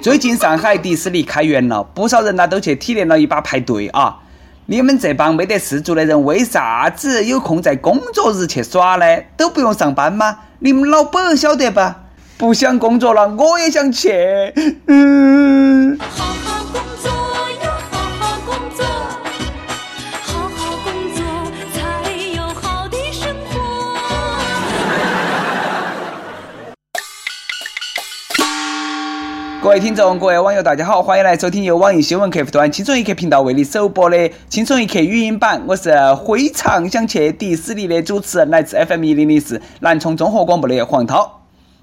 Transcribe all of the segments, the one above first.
最近上海迪士尼开园了，不少人呢都去体验了一把排队啊。你们这帮没得事做的人，为啥子有空在工作日去耍呢？都不用上班吗？你们老板晓得吧？不想工作了，我也想去。嗯。各位听众，各位网友，大家好，欢迎来收听由网易新闻客户端轻松一刻频道为你首播的《轻松一刻》语音版。我是非常想去迪士尼的主持人，来自 FM 一零零四南充综合广播的黄涛。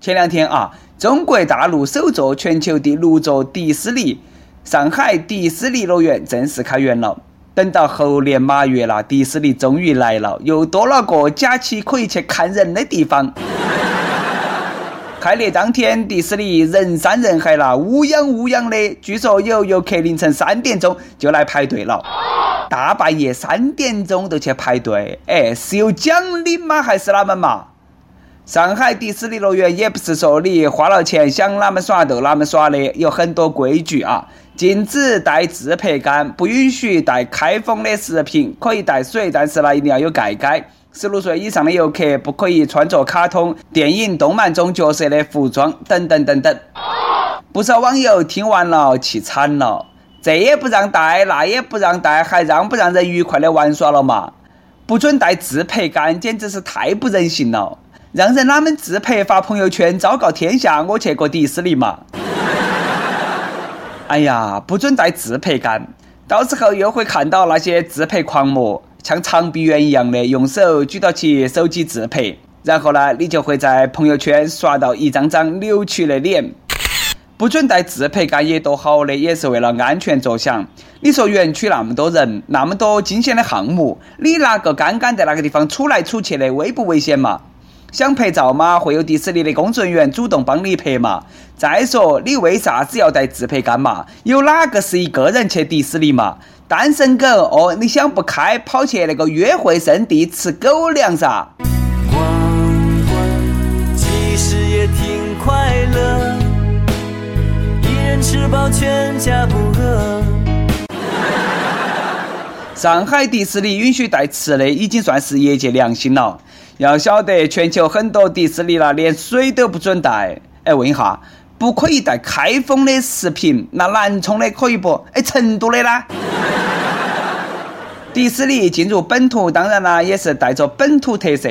前两天啊，中国大陆首座、全球第六座迪士尼——上海迪士尼乐园正式开园了。等到猴年马月了，迪士尼终于来了，又多了个假期可以去看人的地方。开业当天，迪士尼人山人海了，乌泱乌泱的。据说有游客凌晨三点钟就来排队了，大半夜三点钟都去排队，哎，是有奖励吗？还是哪们嘛？上海迪士尼乐园也不是说你花了钱想哪么耍就哪么耍的，有很多规矩啊，禁止带自拍杆，不允许带开封的食品，可以带水，但是呢一定要有盖盖。十六岁以上的游客不可以穿着卡通、电影、动漫中角色的服装，等等等等。不少网友听完了气惨了，这也不让带，那也不让带，还让不让人愉快的玩耍了嘛？不准带自拍杆，简直是太不人性了！让人哪们自拍发朋友圈，昭告天下我去过迪士尼嘛？哎呀，不准带自拍杆，到时候又会看到那些自拍狂魔。像长臂猿一样的用手举到起手机自拍，然后呢，你就会在朋友圈刷到一张张扭曲的脸。不准带自拍杆也多好的，也是为了安全着想。你说园区那么多人，那么多惊险的项目，你拿个杆杆在那个地方杵来杵去的，危不危险嘛？想拍照吗，会有迪士尼的工作人员主动帮你拍嘛。再说，你为啥子要带自拍杆嘛？有哪个是一个人去迪士尼嘛？单身狗哦，你想不开，跑去那个约会圣地吃狗粮噻？逛逛，其实也挺快乐，一人吃饱全家不饿。上海迪士尼允许带吃的，已经算是业界良心了。要晓得，全球很多迪士尼啦，连水都不准带。哎，问一下，不可以带开封的食品，那南充的可以不？哎，成都的呢？迪士尼进入本土，当然啦，也是带着本土特色。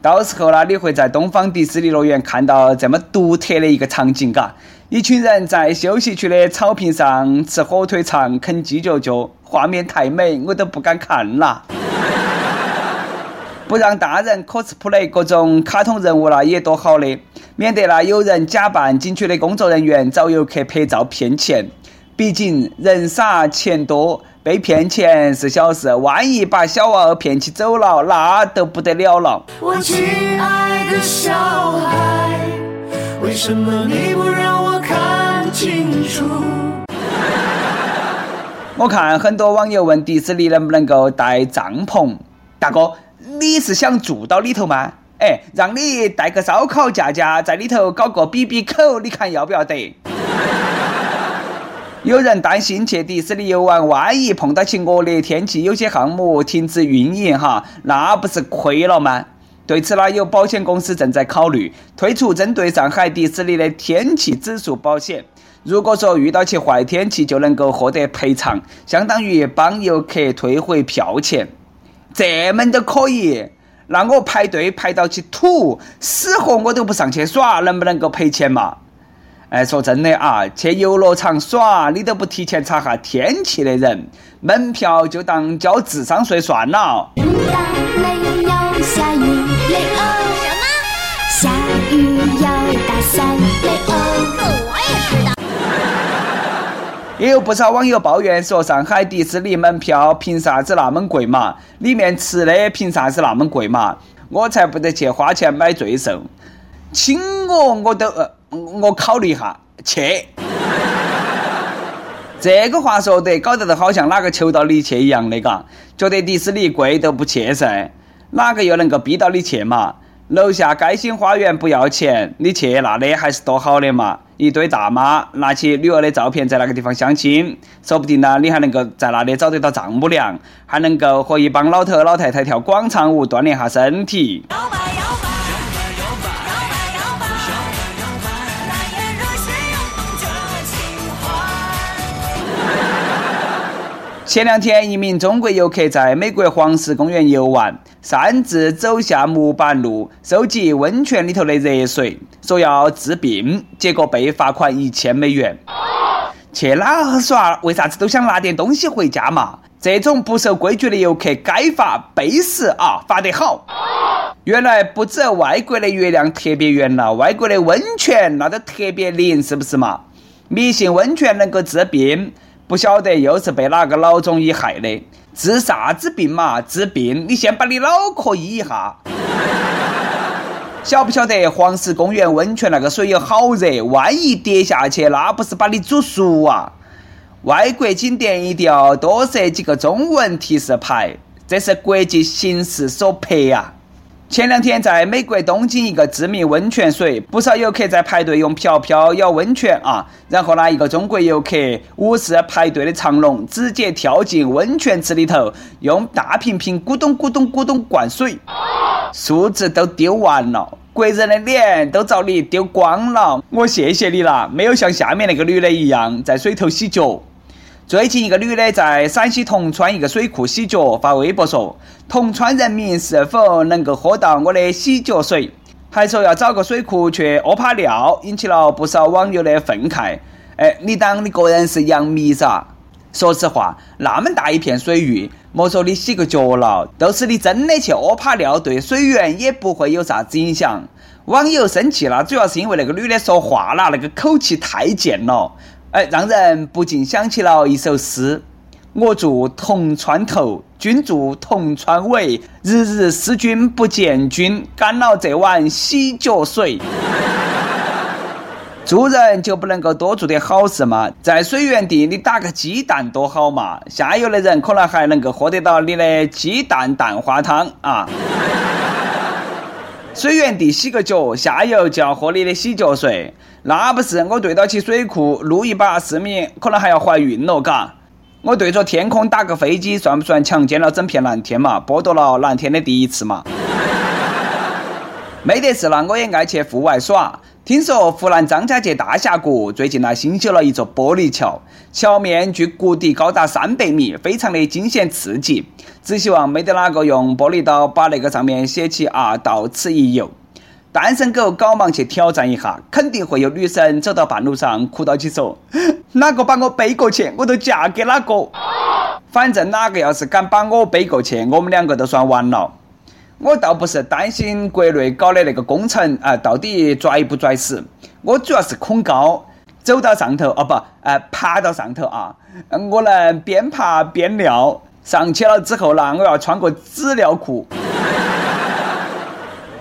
到时候呢，你会在东方迪士尼乐园看到这么独特的一个场景，嘎，一群人在休息区的草坪上吃火腿肠、啃鸡脚脚，画面太美，我都不敢看了。不让大人 cosplay 各种卡通人物了，也多好的，免得啦有人假扮景区的工作人员找游客拍照骗钱。毕竟人傻钱多。被骗钱是小事，万一把小娃儿骗起走了，那都不得了了。我亲爱的小孩，为什么你不让我看清楚？我看很多网友问迪士尼能不能够带帐篷，大哥，你是想住到里头吗？哎，让你带个烧烤架架在里头搞个 B B 口，你看要不要得？有人担心去迪士尼游玩，万一碰到起恶劣天气，有些项目停止运营哈，那不是亏了吗？对此呢，有保险公司正在考虑推出针对上海迪士尼的天气指数保险。如果说遇到起坏天气，就能够获得赔偿，相当于帮游客退回票钱。这门都可以，那我排队排到去吐，死活我都不上去耍，能不能够赔钱嘛？哎，说真的啊，去游乐场耍，你都不提前查下天气的人，门票就当交智商税算了。什么？下也有不少网友抱怨说，上海迪士尼门票凭啥子那么贵嘛？里面吃的凭啥子那么贵嘛？我才不得去花钱买罪受，请我我都呃。我考虑一下去，这个话说得搞得都好像哪个求到你去一样的嘎，觉得迪士尼贵都不去噻，哪个又能够逼到你去嘛？楼下街心花园不要钱，你去那里还是多好的嘛？一堆大妈拿起女儿的照片在那个地方相亲，说不定呢，你还能够在那里找得到丈母娘，还能够和一帮老头老太太跳广场舞，锻炼下身体。前两天，一名中国游客在美国黄石公园游玩，擅自走下木板路，收集温泉里头的热水，说要治病，结果被罚款一千美元。去哪儿耍？为啥子都想拿点东西回家嘛？这种不守规矩的游客该罚，背时啊，罚得好。原来不止外国的月亮特别圆了，外国的温泉那都特别灵，是不是嘛？迷信温泉能够治病。不晓得又是被哪个老中医害的？治啥子病嘛？治病，你先把你脑壳医一下。晓不晓得黄石公园温泉那个水有好热？万一跌下去，那不是把你煮熟啊？外国景点一定要多设几个中文提示牌，这是国际形势所迫啊！前两天，在美国东京一个知名温泉水，不少游客在排队用瓢瓢舀温泉啊。然后呢，一个中国游客无视排队的长龙，直接跳进温泉池里头，用大瓶瓶咕咚咕咚咕咚灌水，数字都丢完了，国人的脸都遭你丢光了。我谢谢你了，没有像下面那个女的一样在水头洗脚。最近一个女的在陕西铜川一个水库洗脚，发微博说：“铜川人民是否能够喝到我的洗脚水？”还说要找个水库去屙泡尿，引起了不少网友的愤慨。哎，你当你个人是杨幂噻？说实话，那么大一片水域，莫说你洗个脚了，都是你真的去屙泡尿，对水源也不会有啥子影响。网友生气了，主要是因为那个女的说话啦，那个口气太贱了。哎，让人不禁想起了一首诗：“我住铜川头，君住铜川尾，日日思君不见君，干了这碗洗脚水。” 做人就不能够多做点好事嘛？在水源地你打个鸡蛋多好嘛？下游的人可能还能够喝得到你的鸡蛋蛋花汤啊！水源地洗个脚，下游就要喝你的洗脚水。那不是我对到起水库撸一把市民，可能还要怀孕了，嘎！我对着天空打个飞机，算不算强奸了整片蓝天嘛？剥夺了蓝天的第一次嘛？没得事了，我也爱去户外耍。听说湖南张家界大峡谷最近呢新修了一座玻璃桥，桥面距谷底高达三百米，非常的惊险刺激。只希望没得哪个用玻璃刀把那个上面写起啊，到此一游。单身狗赶忙去挑战一下，肯定会有女生走到半路上哭到起说：“哪个把我背过去，我都嫁给哪个。”反正哪个要是敢把我背过去，我们两个都算完了。我倒不是担心国内搞的那个工程啊，到底拽不拽死？我主要是恐高，走到上头哦不，呃，爬到上头啊，我能边爬边尿，上去了之后呢，我要穿个纸尿裤。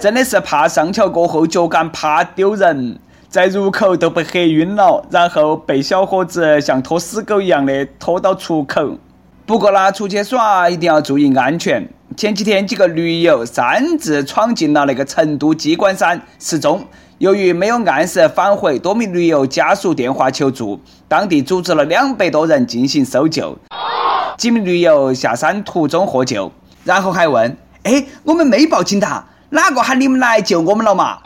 真的是怕上桥过后脚杆怕丢人，在入口都被黑晕了，然后被小伙子像拖死狗一样的拖到出口。不过呢，出去耍一定要注意安全。前几天几个驴友擅自闯进了那个成都鸡冠山失踪，由于没有按时返回，多名驴友家属电话求助，当地组织了两百多人进行搜救。几名驴友下山途中获救，然后还问：“哎，我们没报警的。”哪个喊你们来救我们了嘛？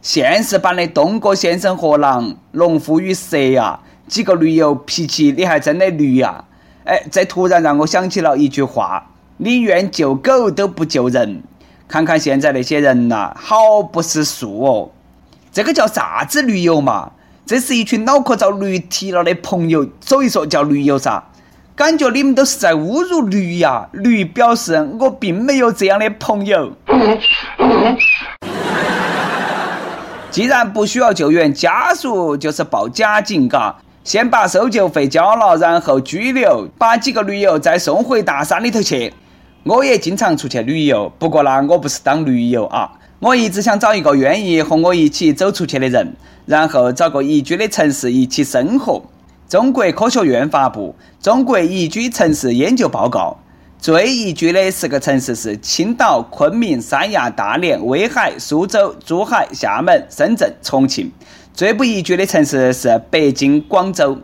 现实版的东哥先生和狼，农夫与蛇呀！几个驴友脾气你还真的驴呀！哎，这突然让我想起了一句话：宁愿救狗都不救人。看看现在那些人呐，好不识数哦！这个叫啥子驴友嘛？这是一群脑壳遭驴踢了的朋友，所以说叫驴友噻。感觉你们都是在侮辱驴呀！驴表示我并没有这样的朋友。既然不需要救援，家属就是报假警，嘎，先把搜救费交了，然后拘留，把几个驴友再送回大山里头去。我也经常出去旅游，不过呢，我不是当驴友啊，我一直想找一个愿意和我一起走出去的人，然后找个宜居的城市一起生活。中国科学院发布《中国宜居城市研究报告》，最宜居的十个城市是青岛、昆明、三亚、大连、威海、苏州、珠海、厦门、深圳、重庆；最不宜居的城市是北京、广州。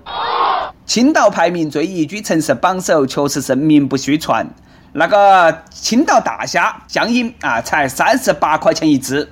青岛排名最宜居城市榜首，确实是名不虚传。那个青岛大虾江阴啊，才三十八块钱一只。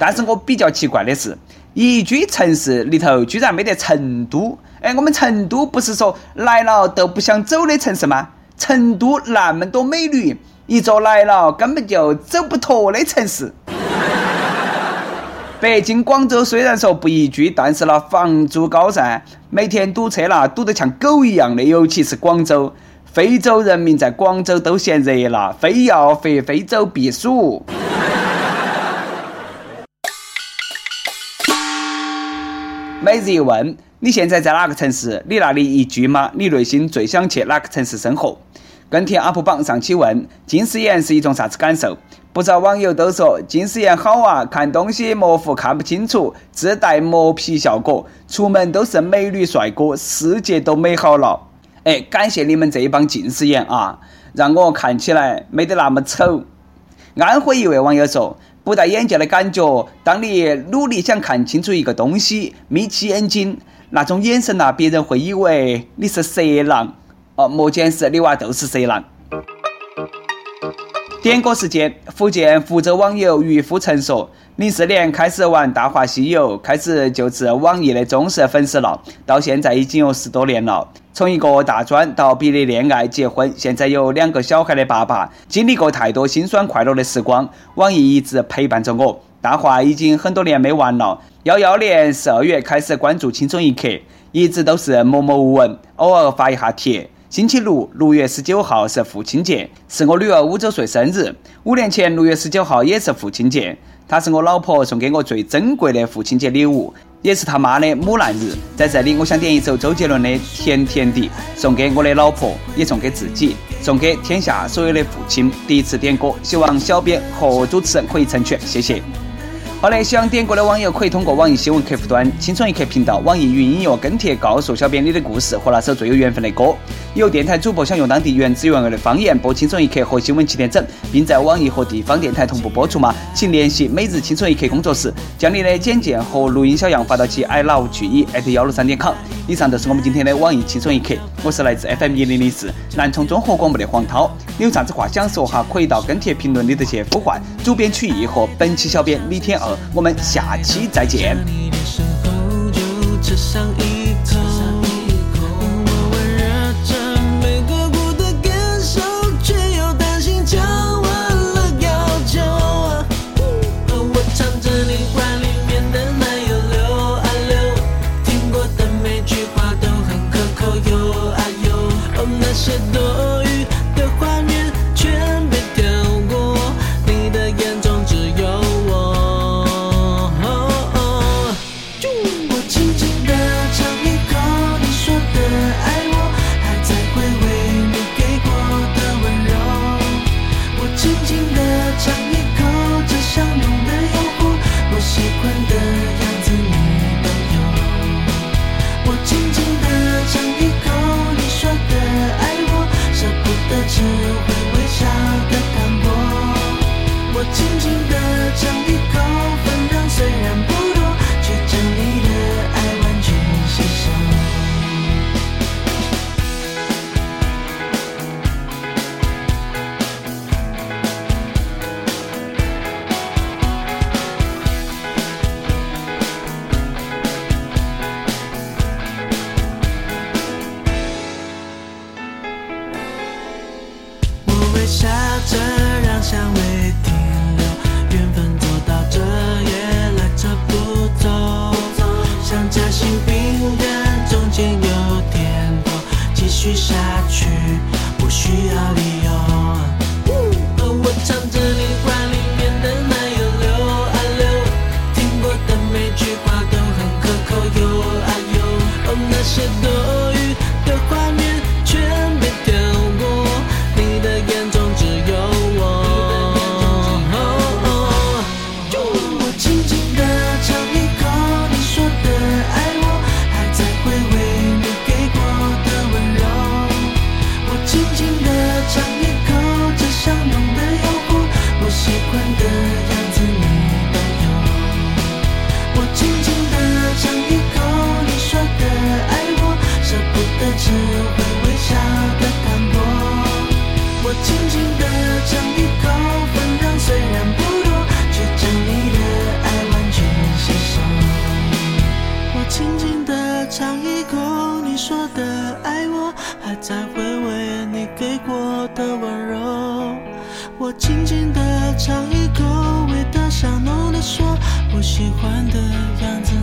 但是我比较奇怪的是，宜居城市里头居然没得成都。哎，我们成都不是说来了都不想走的城市吗？成都那么多美女，一座来了根本就走不脱的城市。北京、广州虽然说不宜居，但是呢，房租高噻，每天堵车啦，堵得像狗一样的。尤其是广州，非洲人民在广州都嫌热了，非要回非洲避暑。每日一问。你现在在哪个城市？你那里宜居吗？你内心最想去哪个城市生活？跟帖 UP 榜上期问：近视眼是一种啥子感受？不少网友都说近视眼好啊，看东西模糊看不清楚，自带磨皮效果，出门都是美女帅哥，世界都美好了。哎，感谢你们这一帮近视眼啊，让我看起来没得那么丑。安徽一位网友说。不戴眼镜的感觉，当你努力想看清楚一个东西，眯起眼睛，那种眼神呐，别人会以为你是色狼。哦，莫见是你娃都是色狼。点歌时间，福建福州网友渔夫曾说。零四年开始玩《大话西游》，开始就是网易的忠实粉丝了。到现在已经有十多年了。从一个大专到毕业、恋爱、结婚，现在有两个小孩的爸爸，经历过太多辛酸快乐的时光。网易一直陪伴着我。大话已经很多年没玩了。幺幺年十二月开始关注《青春一刻》，一直都是默默无闻，偶尔发一下帖。星期六，六月十九号是父亲节，是我女儿五周岁生日。五年前六月十九号也是父亲节。他是我老婆送给我最珍贵的父亲节礼物，也是他妈的母难日。在这里，我想点一首周杰伦的《甜甜的》，送给我的老婆，也送给自己，送给天下所有的父亲。第一次点歌，希望小编和主持人可以成全，谢谢。好嘞，想点歌的网友可以通过网易新闻客户端“青春一刻”频道、网易云音乐跟帖告诉小编你的故事和那首最有缘分的歌。有电台主播想用当地原汁原味的方言播《青春一刻》和新闻七点整，并在网易和地方电台同步播出吗？请联系每日青春一刻工作室，将你的简介和录音小样发到其 i love 巨一 at 幺六三点 com。以上就是我们今天的网易青春一刻，我是来自 FM 一零零四南充综合广播的黄涛。你有啥子话想说哈？可以到跟帖评论里头去呼唤主编曲艺和本期小编李天二。我们下期再见。should know 尝一口味道香浓的说我喜欢的样子